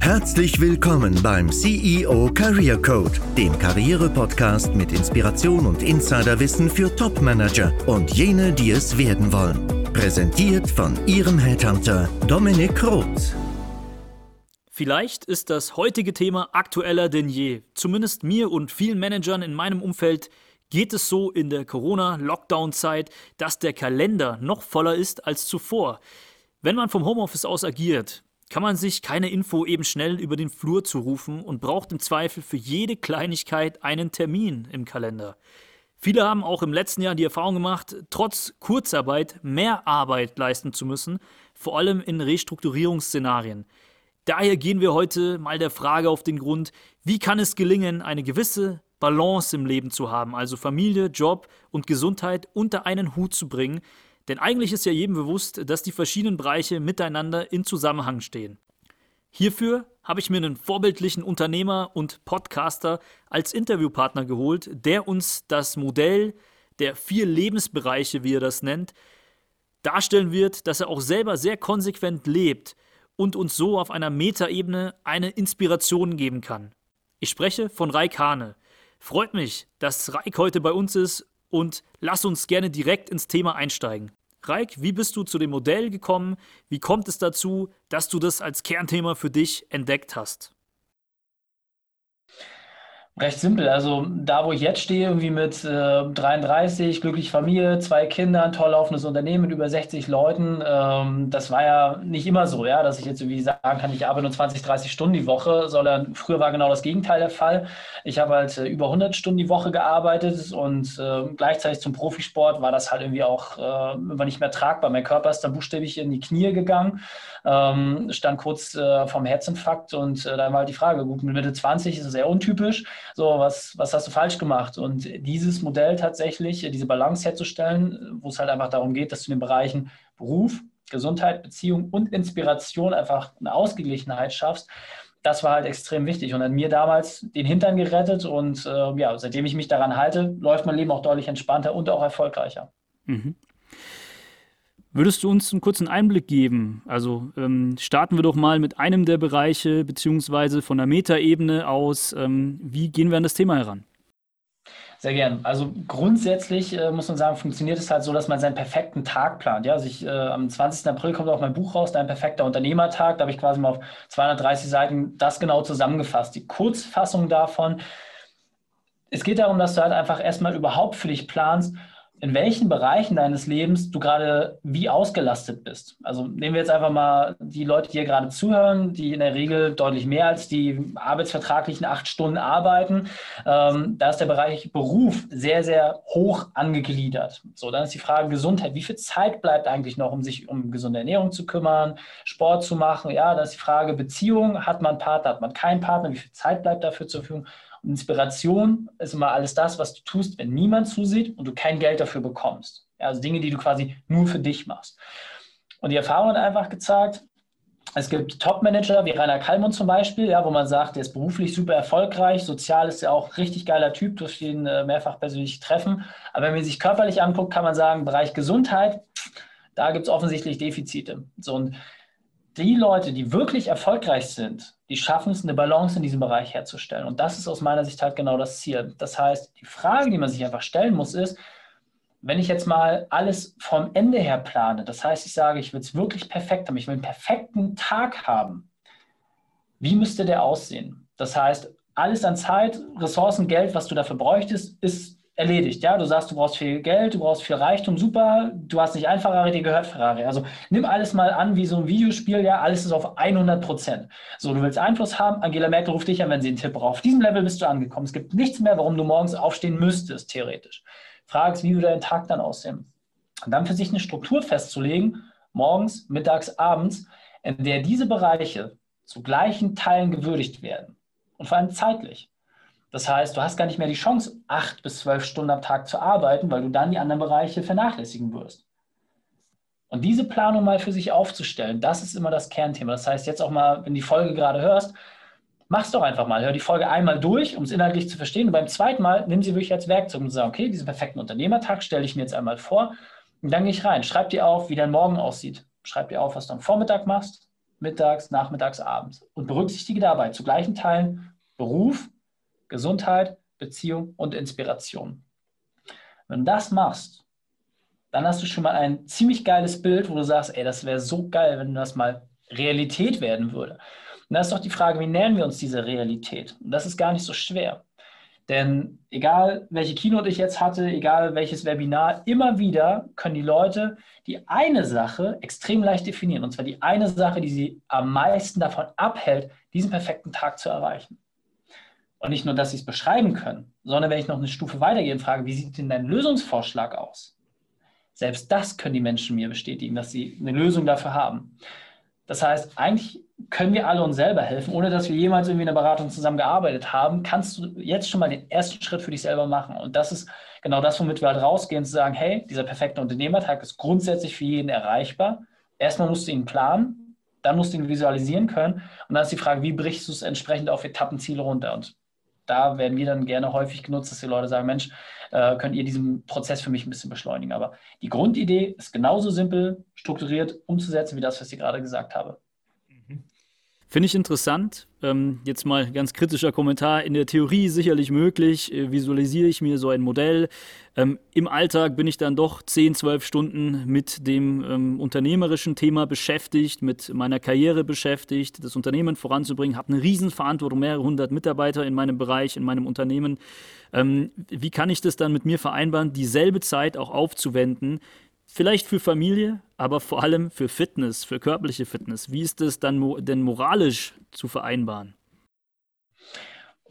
Herzlich willkommen beim CEO Career Code, dem Karriere-Podcast mit Inspiration und Insiderwissen für Top-Manager und jene, die es werden wollen. Präsentiert von Ihrem Headhunter Dominik Roth. Vielleicht ist das heutige Thema aktueller denn je. Zumindest mir und vielen Managern in meinem Umfeld geht es so in der Corona-Lockdown-Zeit, dass der Kalender noch voller ist als zuvor. Wenn man vom Homeoffice aus agiert, kann man sich keine Info eben schnell über den Flur zurufen und braucht im Zweifel für jede Kleinigkeit einen Termin im Kalender. Viele haben auch im letzten Jahr die Erfahrung gemacht, trotz Kurzarbeit mehr Arbeit leisten zu müssen, vor allem in Restrukturierungsszenarien. Daher gehen wir heute mal der Frage auf den Grund, wie kann es gelingen, eine gewisse Balance im Leben zu haben, also Familie, Job und Gesundheit unter einen Hut zu bringen, denn eigentlich ist ja jedem bewusst, dass die verschiedenen Bereiche miteinander in Zusammenhang stehen. Hierfür habe ich mir einen vorbildlichen Unternehmer und Podcaster als Interviewpartner geholt, der uns das Modell der vier Lebensbereiche, wie er das nennt, darstellen wird, dass er auch selber sehr konsequent lebt und uns so auf einer Metaebene eine Inspiration geben kann. Ich spreche von Raik Hane. Freut mich, dass Raik heute bei uns ist und lass uns gerne direkt ins Thema einsteigen. Reik, wie bist du zu dem Modell gekommen? Wie kommt es dazu, dass du das als Kernthema für dich entdeckt hast? Recht simpel. Also da, wo ich jetzt stehe, irgendwie mit äh, 33, glückliche Familie, zwei Kinder, ein toll laufendes Unternehmen mit über 60 Leuten, ähm, das war ja nicht immer so, ja, dass ich jetzt irgendwie sagen kann, ich arbeite nur 20, 30 Stunden die Woche, sondern früher war genau das Gegenteil der Fall. Ich habe halt äh, über 100 Stunden die Woche gearbeitet und äh, gleichzeitig zum Profisport war das halt irgendwie auch äh, nicht mehr tragbar. Mein Körper ist dann buchstäblich in die Knie gegangen, ähm, stand kurz äh, vom Herzinfarkt und äh, dann war halt die Frage, gut, mit Mitte 20 ist es sehr untypisch so, was, was hast du falsch gemacht? Und dieses Modell tatsächlich, diese Balance herzustellen, wo es halt einfach darum geht, dass du in den Bereichen Beruf, Gesundheit, Beziehung und Inspiration einfach eine Ausgeglichenheit schaffst, das war halt extrem wichtig und hat mir damals den Hintern gerettet und äh, ja, seitdem ich mich daran halte, läuft mein Leben auch deutlich entspannter und auch erfolgreicher. Mhm. Würdest du uns einen kurzen Einblick geben? Also ähm, starten wir doch mal mit einem der Bereiche, beziehungsweise von der Metaebene aus. Ähm, wie gehen wir an das Thema heran? Sehr gern. Also grundsätzlich äh, muss man sagen, funktioniert es halt so, dass man seinen perfekten Tag plant. Ja, also ich, äh, am 20. April kommt auch mein Buch raus, Dein perfekter Unternehmertag. Da habe ich quasi mal auf 230 Seiten das genau zusammengefasst. Die Kurzfassung davon. Es geht darum, dass du halt einfach erstmal überhaupt für dich planst, in welchen Bereichen deines Lebens du gerade wie ausgelastet bist. Also nehmen wir jetzt einfach mal die Leute, die hier gerade zuhören, die in der Regel deutlich mehr als die arbeitsvertraglichen acht Stunden arbeiten. Ähm, da ist der Bereich Beruf sehr, sehr hoch angegliedert. So, dann ist die Frage Gesundheit. Wie viel Zeit bleibt eigentlich noch, um sich um gesunde Ernährung zu kümmern, Sport zu machen? Ja, dann ist die Frage Beziehung. Hat man einen Partner, hat man keinen Partner? Wie viel Zeit bleibt dafür zur Verfügung? Inspiration ist immer alles das, was du tust, wenn niemand zusieht und du kein Geld dafür bekommst. Also Dinge, die du quasi nur für dich machst. Und die Erfahrung hat einfach gezeigt, es gibt Top-Manager wie Rainer Kallmund zum Beispiel, ja, wo man sagt, der ist beruflich super erfolgreich, sozial ist er auch richtig geiler Typ, durch den äh, mehrfach persönlich treffen. Aber wenn man sich körperlich anguckt, kann man sagen, Bereich Gesundheit, da gibt es offensichtlich Defizite. So, und die Leute, die wirklich erfolgreich sind, die schaffen es, eine Balance in diesem Bereich herzustellen. Und das ist aus meiner Sicht halt genau das Ziel. Das heißt, die Frage, die man sich einfach stellen muss, ist, wenn ich jetzt mal alles vom Ende her plane, das heißt, ich sage, ich will es wirklich perfekt haben, ich will einen perfekten Tag haben, wie müsste der aussehen? Das heißt, alles an Zeit, Ressourcen, Geld, was du dafür bräuchtest, ist erledigt. Ja, du sagst, du brauchst viel Geld, du brauchst viel Reichtum, super. Du hast nicht ein Ferrari, dir gehört Ferrari. Also nimm alles mal an wie so ein Videospiel. Ja, alles ist auf 100 Prozent. So, du willst Einfluss haben. Angela Merkel ruft dich an, wenn sie einen Tipp braucht. Auf diesem Level bist du angekommen. Es gibt nichts mehr, warum du morgens aufstehen müsstest, theoretisch. Fragst, wie würde dein Tag dann aussehen? Und dann für sich eine Struktur festzulegen, morgens, mittags, abends, in der diese Bereiche zu gleichen Teilen gewürdigt werden. Und vor allem zeitlich. Das heißt, du hast gar nicht mehr die Chance, acht bis zwölf Stunden am Tag zu arbeiten, weil du dann die anderen Bereiche vernachlässigen wirst. Und diese Planung mal für sich aufzustellen, das ist immer das Kernthema. Das heißt, jetzt auch mal, wenn die Folge gerade hörst, mach's doch einfach mal. Hör die Folge einmal durch, um es inhaltlich zu verstehen. Und beim zweiten Mal nimm sie wirklich als Werkzeug und sag, okay, diesen perfekten Unternehmertag stelle ich mir jetzt einmal vor. Und dann gehe ich rein. Schreib dir auf, wie dein Morgen aussieht. Schreib dir auf, was du am Vormittag machst, mittags, nachmittags, abends und berücksichtige dabei zu gleichen Teilen Beruf, Gesundheit, Beziehung und Inspiration. Wenn du das machst, dann hast du schon mal ein ziemlich geiles Bild, wo du sagst, ey, das wäre so geil, wenn das mal Realität werden würde. Und da ist doch die Frage, wie nähern wir uns diese Realität? Und das ist gar nicht so schwer. Denn egal, welche Keynote ich jetzt hatte, egal welches Webinar, immer wieder können die Leute die eine Sache extrem leicht definieren. Und zwar die eine Sache, die sie am meisten davon abhält, diesen perfekten Tag zu erreichen. Und nicht nur, dass sie es beschreiben können, sondern wenn ich noch eine Stufe weitergehe und frage, wie sieht denn dein Lösungsvorschlag aus? Selbst das können die Menschen mir bestätigen, dass sie eine Lösung dafür haben. Das heißt, eigentlich können wir alle uns selber helfen, ohne dass wir jemals irgendwie in der Beratung zusammengearbeitet haben, kannst du jetzt schon mal den ersten Schritt für dich selber machen. Und das ist genau das, womit wir halt rausgehen, zu sagen, hey, dieser perfekte Unternehmertag ist grundsätzlich für jeden erreichbar. Erstmal musst du ihn planen, dann musst du ihn visualisieren können. Und dann ist die Frage, wie brichst du es entsprechend auf Etappenziele runter? Und da werden wir dann gerne häufig genutzt, dass die Leute sagen, Mensch, äh, könnt ihr diesen Prozess für mich ein bisschen beschleunigen. Aber die Grundidee ist genauso simpel, strukturiert umzusetzen, wie das, was ich gerade gesagt habe. Finde ich interessant. Ähm, jetzt mal ganz kritischer Kommentar. In der Theorie sicherlich möglich. Äh, visualisiere ich mir so ein Modell. Ähm, Im Alltag bin ich dann doch 10, 12 Stunden mit dem ähm, unternehmerischen Thema beschäftigt, mit meiner Karriere beschäftigt, das Unternehmen voranzubringen. Habe eine Riesenverantwortung, mehrere hundert Mitarbeiter in meinem Bereich, in meinem Unternehmen. Ähm, wie kann ich das dann mit mir vereinbaren, dieselbe Zeit auch aufzuwenden? Vielleicht für Familie, aber vor allem für Fitness, für körperliche Fitness. Wie ist es dann mo denn moralisch zu vereinbaren?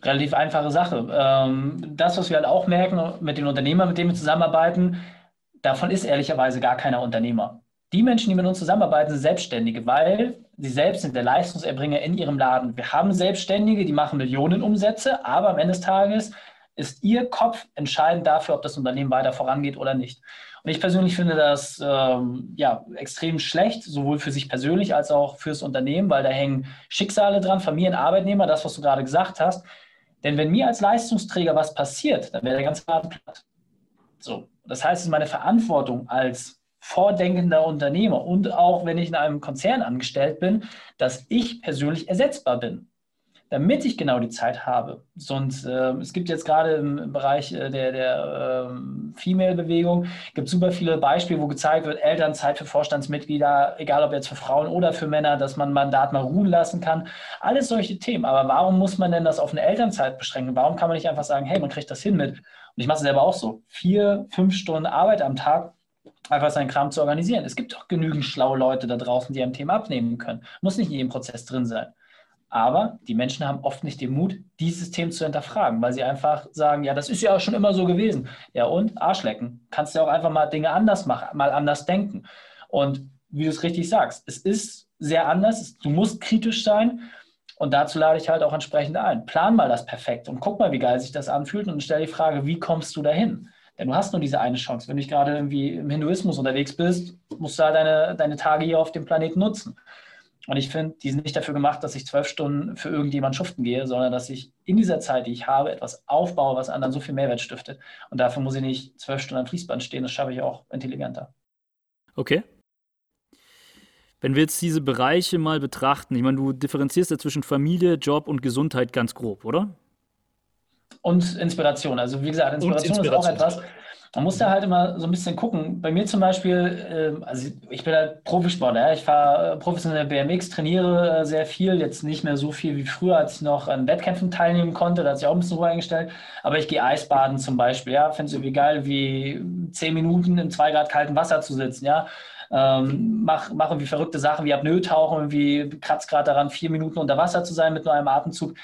Relativ einfache Sache. Ähm, das, was wir halt auch merken mit den Unternehmern, mit denen wir zusammenarbeiten, davon ist ehrlicherweise gar keiner Unternehmer. Die Menschen, die mit uns zusammenarbeiten, sind Selbstständige, weil sie selbst sind der Leistungserbringer in ihrem Laden. Wir haben Selbstständige, die machen Millionen Umsätze, aber am Ende des Tages ist ihr Kopf entscheidend dafür, ob das Unternehmen weiter vorangeht oder nicht. Ich persönlich finde das ähm, ja, extrem schlecht, sowohl für sich persönlich als auch fürs Unternehmen, weil da hängen Schicksale dran, Familien, Arbeitnehmer, das, was du gerade gesagt hast. Denn wenn mir als Leistungsträger was passiert, dann wäre der ganze Laden platt. So, das heißt, es ist meine Verantwortung als vordenkender Unternehmer und auch wenn ich in einem Konzern angestellt bin, dass ich persönlich ersetzbar bin damit ich genau die Zeit habe. Sonst, äh, es gibt jetzt gerade im, Bereich äh, der, der äh, Female-Bewegung, gibt super viele Beispiele, wo gezeigt wird, Elternzeit für Vorstandsmitglieder, egal ob jetzt für Frauen oder für Männer, dass man Mandat mal ruhen lassen kann. Alles solche Themen. Aber warum muss man denn das auf eine Elternzeit beschränken? Warum kann man nicht einfach sagen, hey, man kriegt das hin mit? Und ich mache es selber auch so. Vier, fünf Stunden Arbeit am Tag einfach seinen Kram zu organisieren. Es gibt doch genügend schlaue Leute da draußen, die am Thema abnehmen können. Muss nicht in jedem Prozess drin sein. Aber die Menschen haben oft nicht den Mut, dieses System zu hinterfragen, weil sie einfach sagen, ja, das ist ja auch schon immer so gewesen. Ja, und Arschlecken. Kannst du auch einfach mal Dinge anders machen, mal anders denken. Und wie du es richtig sagst, es ist sehr anders. Du musst kritisch sein. Und dazu lade ich halt auch entsprechend ein. Plan mal das perfekt und guck mal, wie geil sich das anfühlt und stell die Frage, wie kommst du dahin? Denn du hast nur diese eine Chance. Wenn du gerade irgendwie im Hinduismus unterwegs bist, musst du halt deine, deine Tage hier auf dem Planeten nutzen. Und ich finde, die sind nicht dafür gemacht, dass ich zwölf Stunden für irgendjemand schuften gehe, sondern dass ich in dieser Zeit, die ich habe, etwas aufbaue, was anderen so viel Mehrwert stiftet. Und dafür muss ich nicht zwölf Stunden am Fließband stehen. Das schaffe ich auch intelligenter. Okay. Wenn wir jetzt diese Bereiche mal betrachten, ich meine, du differenzierst ja zwischen Familie, Job und Gesundheit ganz grob, oder? Und Inspiration. Also wie gesagt, Inspiration, Inspiration. ist auch etwas, man muss da halt immer so ein bisschen gucken. Bei mir zum Beispiel, äh, also ich bin halt Profisportler, ich fahre äh, professionell BMX, trainiere äh, sehr viel, jetzt nicht mehr so viel wie früher, als ich noch an Wettkämpfen teilnehmen konnte, da hat sich auch ein bisschen Ruhe eingestellt, aber ich gehe Eisbaden zum Beispiel, ja, finde es irgendwie geil, wie zehn Minuten im zwei Grad kalten Wasser zu sitzen, ja, ähm, mach, mach irgendwie verrückte Sachen wie Apnoe-Tauchen, irgendwie kratzt gerade daran, vier Minuten unter Wasser zu sein mit nur einem Atemzug.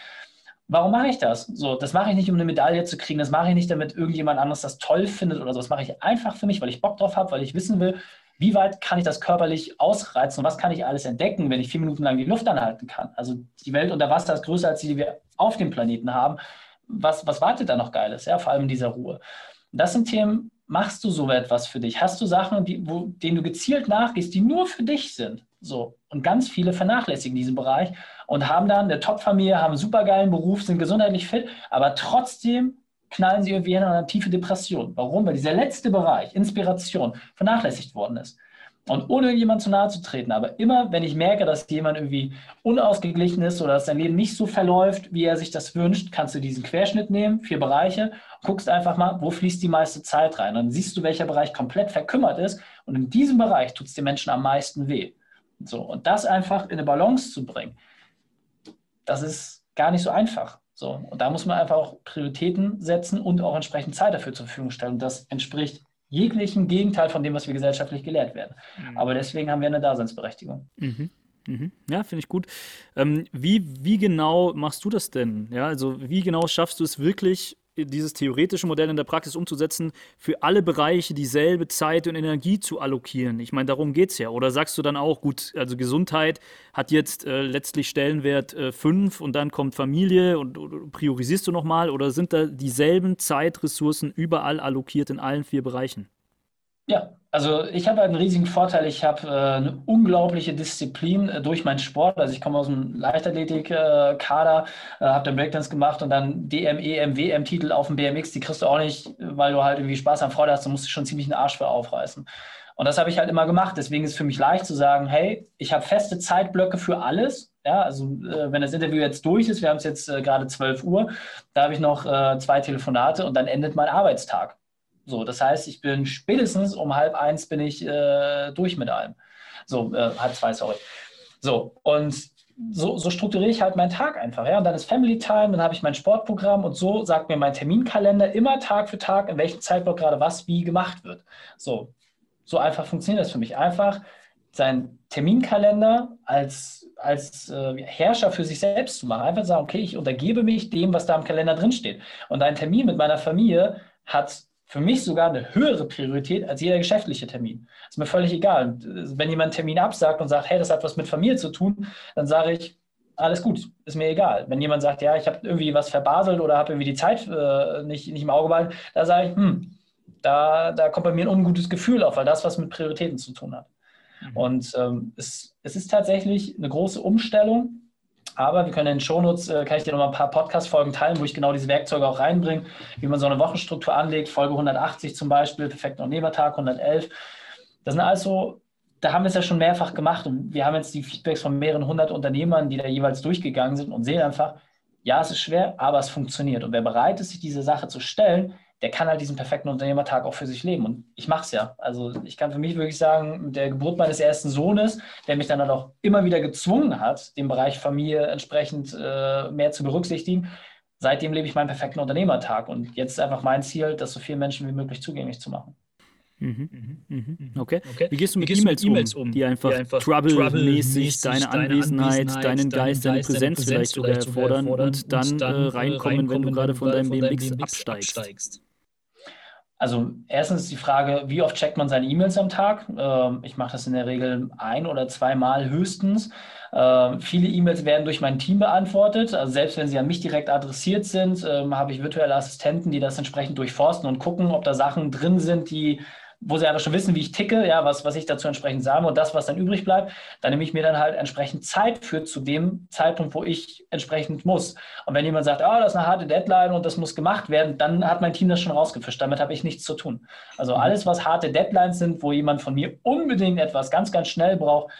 Warum mache ich das? So, das mache ich nicht, um eine Medaille zu kriegen. Das mache ich nicht, damit irgendjemand anderes das toll findet oder so. Das mache ich einfach für mich, weil ich Bock drauf habe, weil ich wissen will, wie weit kann ich das körperlich ausreizen und was kann ich alles entdecken, wenn ich vier Minuten lang die Luft anhalten kann. Also die Welt unter Wasser ist größer als die, die wir auf dem Planeten haben. Was, was wartet da noch Geiles? Ja, vor allem in dieser Ruhe. Das sind Themen, machst du so etwas für dich? Hast du Sachen, die, wo, denen du gezielt nachgehst, die nur für dich sind? So. Und ganz viele vernachlässigen diesen Bereich und haben dann eine Top-Familie, haben einen supergeilen Beruf, sind gesundheitlich fit, aber trotzdem knallen sie irgendwie in eine tiefe Depression. Warum? Weil dieser letzte Bereich, Inspiration, vernachlässigt worden ist. Und ohne irgendjemand zu nahe zu treten. Aber immer, wenn ich merke, dass jemand irgendwie unausgeglichen ist oder dass sein Leben nicht so verläuft, wie er sich das wünscht, kannst du diesen Querschnitt nehmen, vier Bereiche, guckst einfach mal, wo fließt die meiste Zeit rein. Dann siehst du, welcher Bereich komplett verkümmert ist. Und in diesem Bereich tut es den Menschen am meisten weh. So, und das einfach in eine Balance zu bringen, das ist gar nicht so einfach. So, und da muss man einfach auch Prioritäten setzen und auch entsprechend Zeit dafür zur Verfügung stellen. Und das entspricht jeglichen Gegenteil von dem, was wir gesellschaftlich gelehrt werden. Mhm. Aber deswegen haben wir eine Daseinsberechtigung. Mhm. Mhm. Ja, finde ich gut. Ähm, wie, wie genau machst du das denn? Ja, also wie genau schaffst du es wirklich, dieses theoretische Modell in der Praxis umzusetzen, für alle Bereiche dieselbe Zeit und Energie zu allokieren. Ich meine, darum geht es ja. Oder sagst du dann auch, gut, also Gesundheit hat jetzt äh, letztlich Stellenwert 5 äh, und dann kommt Familie und, und priorisierst du nochmal? Oder sind da dieselben Zeitressourcen überall allokiert in allen vier Bereichen? Ja, also ich habe einen riesigen Vorteil. Ich habe äh, eine unglaubliche Disziplin äh, durch meinen Sport. Also ich komme aus einem Leichtathletik-Kader, äh, habe dann Breakdance gemacht und dann DM, EM, WM-Titel auf dem BMX. Die kriegst du auch nicht, weil du halt irgendwie Spaß am Freude hast. Du musst schon ziemlich einen Arsch für aufreißen. Und das habe ich halt immer gemacht. Deswegen ist es für mich leicht zu sagen, hey, ich habe feste Zeitblöcke für alles. Ja, also äh, wenn das Interview jetzt durch ist, wir haben es jetzt äh, gerade 12 Uhr, da habe ich noch äh, zwei Telefonate und dann endet mein Arbeitstag. So, das heißt, ich bin spätestens um halb eins bin ich äh, durch mit allem. So, äh, halb zwei, sorry. So, und so, so, strukturiere ich halt meinen Tag einfach. Ja? Und dann ist Family Time, dann habe ich mein Sportprogramm und so sagt mir mein Terminkalender immer Tag für Tag, in welchem Zeitblock gerade was wie gemacht wird. So, so einfach funktioniert das für mich. Einfach seinen Terminkalender als, als äh, Herrscher für sich selbst zu machen. Einfach sagen, okay, ich untergebe mich dem, was da im Kalender drinsteht. Und ein Termin mit meiner Familie hat für mich sogar eine höhere Priorität als jeder geschäftliche Termin. Ist mir völlig egal. Wenn jemand einen Termin absagt und sagt, hey, das hat was mit Familie zu tun, dann sage ich, alles gut, ist mir egal. Wenn jemand sagt, ja, ich habe irgendwie was verbaselt oder habe irgendwie die Zeit äh, nicht, nicht im Auge behalten, da sage ich, hm, da, da kommt bei mir ein ungutes Gefühl auf, weil das was mit Prioritäten zu tun hat. Mhm. Und ähm, es, es ist tatsächlich eine große Umstellung, aber wir können in den Shownotes, äh, kann ich dir noch mal ein paar Podcast-Folgen teilen, wo ich genau diese Werkzeuge auch reinbringe, wie man so eine Wochenstruktur anlegt. Folge 180 zum Beispiel, perfekter Unternehmertag, 111. Das sind also, da haben wir es ja schon mehrfach gemacht und wir haben jetzt die Feedbacks von mehreren hundert Unternehmern, die da jeweils durchgegangen sind und sehen einfach, ja, es ist schwer, aber es funktioniert. Und wer bereit ist, sich diese Sache zu stellen, der kann halt diesen perfekten Unternehmertag auch für sich leben. Und ich mache es ja. Also ich kann für mich wirklich sagen, mit der Geburt meines ersten Sohnes, der mich dann halt auch immer wieder gezwungen hat, den Bereich Familie entsprechend äh, mehr zu berücksichtigen, seitdem lebe ich meinen perfekten Unternehmertag. Und jetzt ist einfach mein Ziel, das so vielen Menschen wie möglich zugänglich zu machen. Mhm. Mhm. mhm. Okay. okay. Wie gehst du mit E-Mails um, um, die einfach, einfach Trouble-mäßig deine, deine Anwesenheit, Anwesenheit, deinen Geist, deine Präsenz vielleicht sogar erfordern und dann, und dann äh, reinkommen, wenn du gerade von deinem BMX absteigst? Also erstens die Frage, wie oft checkt man seine E-Mails am Tag? Ähm, ich mache das in der Regel ein oder zweimal höchstens. Ähm, viele E-Mails werden durch mein Team beantwortet. Also selbst wenn sie an mich direkt adressiert sind, ähm, habe ich virtuelle Assistenten, die das entsprechend durchforsten und gucken, ob da Sachen drin sind, die wo sie einfach schon wissen, wie ich ticke, ja, was, was ich dazu entsprechend sage und das, was dann übrig bleibt, dann nehme ich mir dann halt entsprechend Zeit für zu dem Zeitpunkt, wo ich entsprechend muss. Und wenn jemand sagt, oh, das ist eine harte Deadline und das muss gemacht werden, dann hat mein Team das schon rausgefischt. Damit habe ich nichts zu tun. Also mhm. alles, was harte Deadlines sind, wo jemand von mir unbedingt etwas ganz, ganz schnell braucht,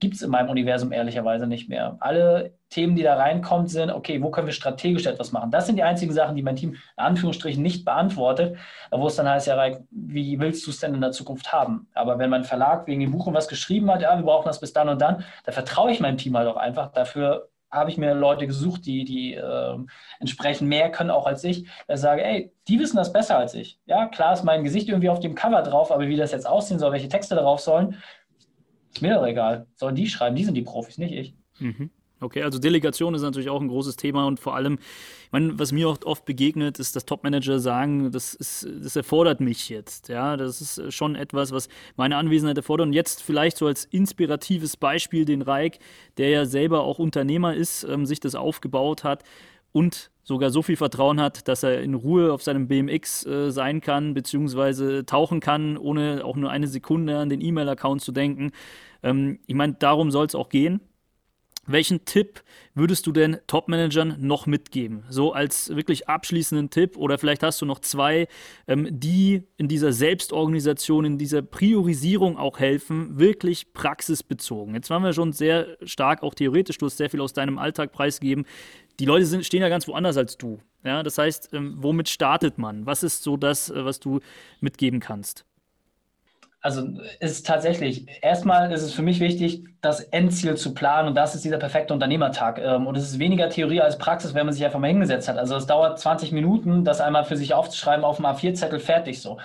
gibt es in meinem Universum ehrlicherweise nicht mehr. Alle Themen, die da reinkommen, sind, okay, wo können wir strategisch etwas machen? Das sind die einzigen Sachen, die mein Team in Anführungsstrichen nicht beantwortet, wo es dann heißt, ja, Reik, wie willst du es denn in der Zukunft haben? Aber wenn mein Verlag wegen dem Buch was geschrieben hat, ja, wir brauchen das bis dann und dann, da vertraue ich meinem Team halt auch einfach. Dafür habe ich mir Leute gesucht, die, die äh, entsprechend mehr können auch als ich. Da sage, ey, die wissen das besser als ich. Ja, klar ist mein Gesicht irgendwie auf dem Cover drauf, aber wie das jetzt aussehen soll, welche Texte darauf sollen, ist mir doch egal. Sollen die schreiben, die sind die Profis, nicht ich. Mhm. Okay, also Delegation ist natürlich auch ein großes Thema und vor allem, ich meine, was mir oft, oft begegnet, ist, dass Topmanager sagen, das, ist, das erfordert mich jetzt. Ja, das ist schon etwas, was meine Anwesenheit erfordert. Und jetzt vielleicht so als inspiratives Beispiel den Reik, der ja selber auch Unternehmer ist, ähm, sich das aufgebaut hat und sogar so viel Vertrauen hat, dass er in Ruhe auf seinem BMX äh, sein kann, beziehungsweise tauchen kann, ohne auch nur eine Sekunde an den E-Mail-Account zu denken. Ähm, ich meine, darum soll es auch gehen. Welchen Tipp würdest du denn Top-Managern noch mitgeben? So als wirklich abschließenden Tipp oder vielleicht hast du noch zwei, ähm, die in dieser Selbstorganisation, in dieser Priorisierung auch helfen, wirklich praxisbezogen. Jetzt waren wir schon sehr stark auch theoretisch, du hast sehr viel aus deinem Alltag preisgegeben. Die Leute sind, stehen ja ganz woanders als du. Ja, das heißt, ähm, womit startet man? Was ist so das, äh, was du mitgeben kannst? Also ist tatsächlich, erstmal ist es für mich wichtig, das Endziel zu planen und das ist dieser perfekte Unternehmertag. Ähm, und es ist weniger Theorie als Praxis, wenn man sich einfach mal hingesetzt hat. Also es dauert 20 Minuten, das einmal für sich aufzuschreiben auf dem A4-Zettel, fertig so.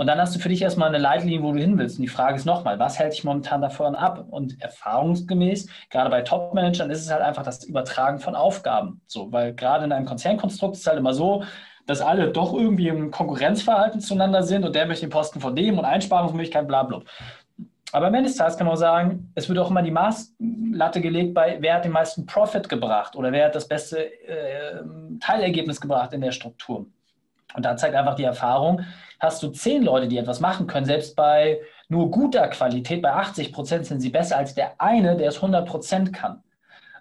Und dann hast du für dich erstmal eine Leitlinie, wo du hin willst. Und die Frage ist nochmal, was hält dich momentan davon ab? Und erfahrungsgemäß, gerade bei Top-Managern, ist es halt einfach das Übertragen von Aufgaben. So, weil gerade in einem Konzernkonstrukt ist es halt immer so, dass alle doch irgendwie im Konkurrenzverhalten zueinander sind und der möchte den Posten von dem und Einsparungsmöglichkeiten, bla bla. Aber am Ende des Tages kann man auch sagen, es wird auch immer die Maßlatte gelegt bei, wer hat den meisten Profit gebracht oder wer hat das beste äh, Teilergebnis gebracht in der Struktur. Und da zeigt einfach die Erfahrung, hast du zehn Leute, die etwas machen können, selbst bei nur guter Qualität, bei 80 Prozent sind sie besser als der eine, der es 100 Prozent kann.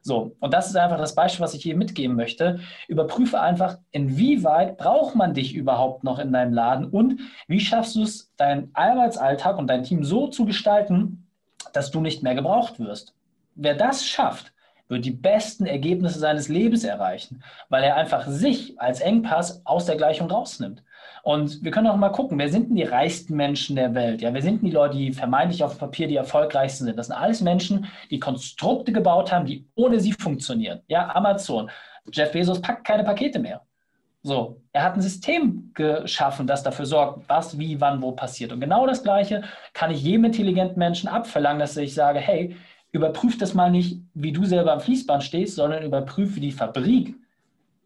So, und das ist einfach das Beispiel, was ich hier mitgeben möchte. Überprüfe einfach, inwieweit braucht man dich überhaupt noch in deinem Laden und wie schaffst du es, deinen Arbeitsalltag und dein Team so zu gestalten, dass du nicht mehr gebraucht wirst. Wer das schafft, wird die besten Ergebnisse seines Lebens erreichen, weil er einfach sich als Engpass aus der Gleichung rausnimmt. Und wir können auch mal gucken, wer sind denn die reichsten Menschen der Welt? Ja, wer sind denn die Leute, die vermeintlich auf Papier die erfolgreichsten sind? Das sind alles Menschen, die Konstrukte gebaut haben, die ohne sie funktionieren. Ja, Amazon. Jeff Bezos packt keine Pakete mehr. So, er hat ein System geschaffen, das dafür sorgt, was, wie, wann, wo passiert. Und genau das Gleiche kann ich jedem intelligenten Menschen abverlangen, dass ich sage, hey, überprüf das mal nicht, wie du selber am Fließband stehst, sondern überprüfe die Fabrik,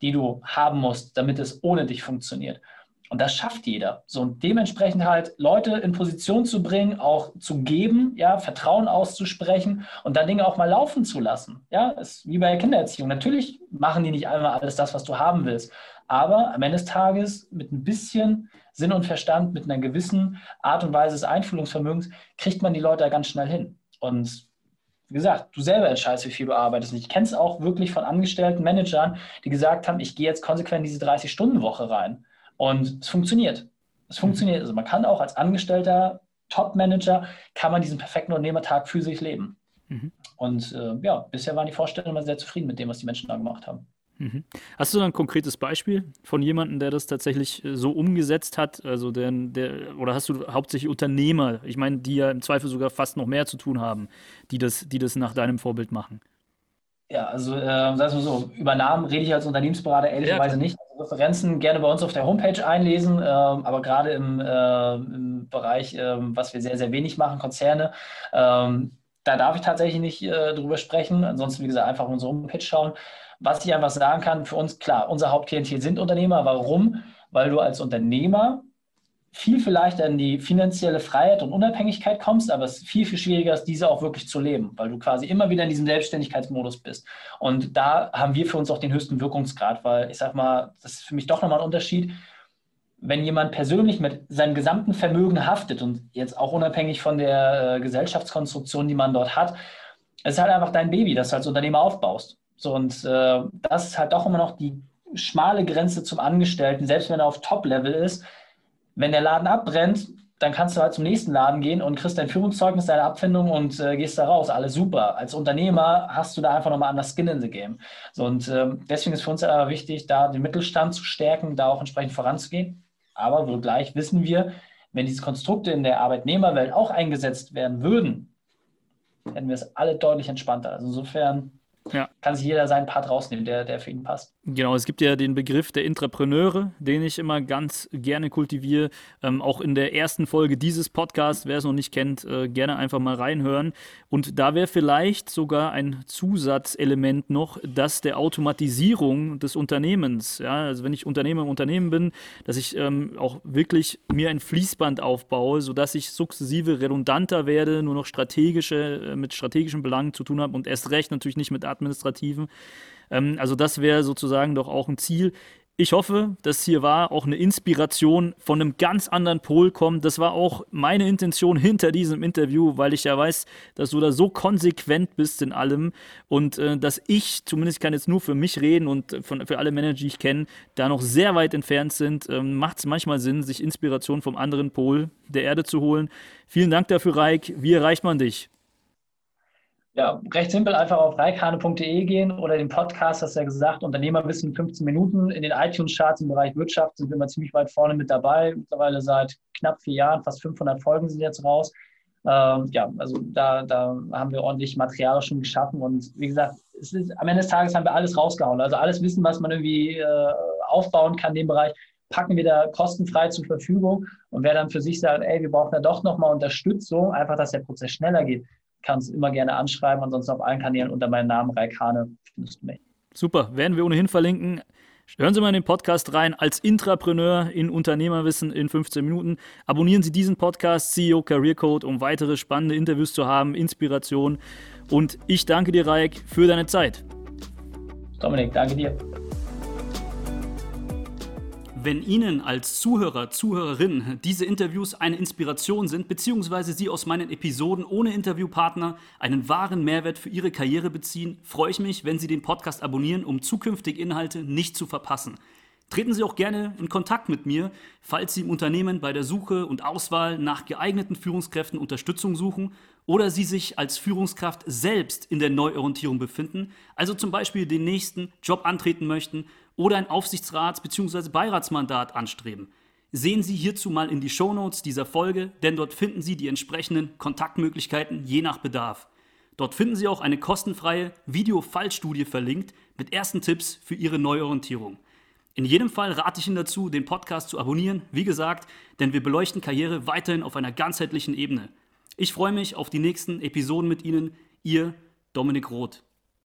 die du haben musst, damit es ohne dich funktioniert. Und das schafft jeder. So und dementsprechend halt Leute in Position zu bringen, auch zu geben, ja, Vertrauen auszusprechen und dann Dinge auch mal laufen zu lassen. Ja, ist wie bei der Kindererziehung. Natürlich machen die nicht einmal alles das, was du haben willst. Aber am Ende des Tages mit ein bisschen Sinn und Verstand, mit einer gewissen Art und Weise des Einfühlungsvermögens, kriegt man die Leute ganz schnell hin. Und wie gesagt, du selber entscheidest, wie viel du arbeitest. Und ich kenne es auch wirklich von angestellten Managern, die gesagt haben, ich gehe jetzt konsequent in diese 30-Stunden-Woche rein. Und es funktioniert. Es funktioniert. Also man kann auch als Angestellter, Top-Manager, kann man diesen perfekten Unternehmertag für sich leben. Mhm. Und äh, ja, bisher waren die Vorstellungen immer sehr zufrieden mit dem, was die Menschen da gemacht haben. Mhm. Hast du ein konkretes Beispiel von jemandem, der das tatsächlich äh, so umgesetzt hat? Also der, der, oder hast du hauptsächlich Unternehmer, ich meine, die ja im Zweifel sogar fast noch mehr zu tun haben, die das, die das nach deinem Vorbild machen? Ja, also äh, sagen wir so, über Namen rede ich als Unternehmensberater ehrlicherweise ja, nicht. Referenzen gerne bei uns auf der Homepage einlesen, äh, aber gerade im, äh, im Bereich, äh, was wir sehr, sehr wenig machen, Konzerne, ähm, da darf ich tatsächlich nicht äh, drüber sprechen. Ansonsten, wie gesagt, einfach unsere Homepage schauen. Was ich einfach sagen kann, für uns, klar, unser Hauptklientel sind Unternehmer. Warum? Weil du als Unternehmer viel, viel leichter in die finanzielle Freiheit und Unabhängigkeit kommst, aber es viel, viel schwieriger ist, diese auch wirklich zu leben, weil du quasi immer wieder in diesem Selbstständigkeitsmodus bist. Und da haben wir für uns auch den höchsten Wirkungsgrad, weil ich sag mal, das ist für mich doch nochmal ein Unterschied, wenn jemand persönlich mit seinem gesamten Vermögen haftet und jetzt auch unabhängig von der äh, Gesellschaftskonstruktion, die man dort hat, es ist halt einfach dein Baby, das du als Unternehmer aufbaust. So, und äh, das ist halt doch immer noch die schmale Grenze zum Angestellten, selbst wenn er auf Top-Level ist, wenn der Laden abbrennt, dann kannst du halt zum nächsten Laden gehen und kriegst dein Führungszeugnis, deine Abfindung und äh, gehst da raus. Alles super. Als Unternehmer hast du da einfach nochmal anders Skin in the Game. So, und ähm, deswegen ist für uns aber wichtig, da den Mittelstand zu stärken, da auch entsprechend voranzugehen. Aber wohl gleich wissen wir, wenn diese Konstrukte in der Arbeitnehmerwelt auch eingesetzt werden würden, hätten wir es alle deutlich entspannter. Also insofern ja. kann sich jeder seinen Part rausnehmen, der, der für ihn passt. Genau, es gibt ja den Begriff der Intrapreneure, den ich immer ganz gerne kultiviere. Ähm, auch in der ersten Folge dieses Podcasts, wer es noch nicht kennt, äh, gerne einfach mal reinhören. Und da wäre vielleicht sogar ein Zusatzelement noch, das der Automatisierung des Unternehmens. Ja, also wenn ich Unternehmer im Unternehmen bin, dass ich ähm, auch wirklich mir ein Fließband aufbaue, sodass ich sukzessive redundanter werde, nur noch strategische, äh, mit strategischen Belangen zu tun habe und erst recht natürlich nicht mit administrativen. Ähm, also das wäre sozusagen doch auch ein Ziel. Ich hoffe, dass hier war auch eine Inspiration von einem ganz anderen Pol kommt. Das war auch meine Intention hinter diesem Interview, weil ich ja weiß, dass du da so konsequent bist in allem und äh, dass ich, zumindest kann jetzt nur für mich reden und von, für alle Manager, die ich kenne, da noch sehr weit entfernt sind. Ähm, Macht es manchmal Sinn, sich Inspiration vom anderen Pol der Erde zu holen. Vielen Dank dafür, Reik. Wie erreicht man dich? Ja, recht simpel, einfach auf reikane.de gehen oder den Podcast, hast du ja gesagt, Unternehmerwissen 15 Minuten. In den iTunes-Charts im Bereich Wirtschaft sind wir immer ziemlich weit vorne mit dabei. Mittlerweile seit knapp vier Jahren, fast 500 Folgen sind jetzt raus. Ähm, ja, also da, da haben wir ordentlich Material schon geschaffen und wie gesagt, es ist, am Ende des Tages haben wir alles rausgehauen. Also alles Wissen, was man irgendwie äh, aufbauen kann in dem Bereich, packen wir da kostenfrei zur Verfügung. Und wer dann für sich sagt, ey, wir brauchen da doch nochmal Unterstützung, einfach, dass der Prozess schneller geht, kannst immer gerne anschreiben. Ansonsten auf allen Kanälen unter meinem Namen Raikane findest du mich. Super, werden wir ohnehin verlinken. Hören Sie mal in den Podcast rein als Intrapreneur in Unternehmerwissen in 15 Minuten. Abonnieren Sie diesen Podcast CEO Career Code, um weitere spannende Interviews zu haben, Inspiration. Und ich danke dir, Raik, für deine Zeit. Dominik, danke dir. Wenn Ihnen als Zuhörer, Zuhörerin diese Interviews eine Inspiration sind, beziehungsweise Sie aus meinen Episoden ohne Interviewpartner einen wahren Mehrwert für Ihre Karriere beziehen, freue ich mich, wenn Sie den Podcast abonnieren, um zukünftige Inhalte nicht zu verpassen. Treten Sie auch gerne in Kontakt mit mir, falls Sie im Unternehmen bei der Suche und Auswahl nach geeigneten Führungskräften Unterstützung suchen oder Sie sich als Führungskraft selbst in der Neuorientierung befinden, also zum Beispiel den nächsten Job antreten möchten oder ein Aufsichtsrats- bzw. Beiratsmandat anstreben. Sehen Sie hierzu mal in die Shownotes dieser Folge, denn dort finden Sie die entsprechenden Kontaktmöglichkeiten je nach Bedarf. Dort finden Sie auch eine kostenfreie Video-Fallstudie verlinkt mit ersten Tipps für Ihre Neuorientierung. In jedem Fall rate ich Ihnen dazu, den Podcast zu abonnieren, wie gesagt, denn wir beleuchten Karriere weiterhin auf einer ganzheitlichen Ebene. Ich freue mich auf die nächsten Episoden mit Ihnen. Ihr Dominik Roth.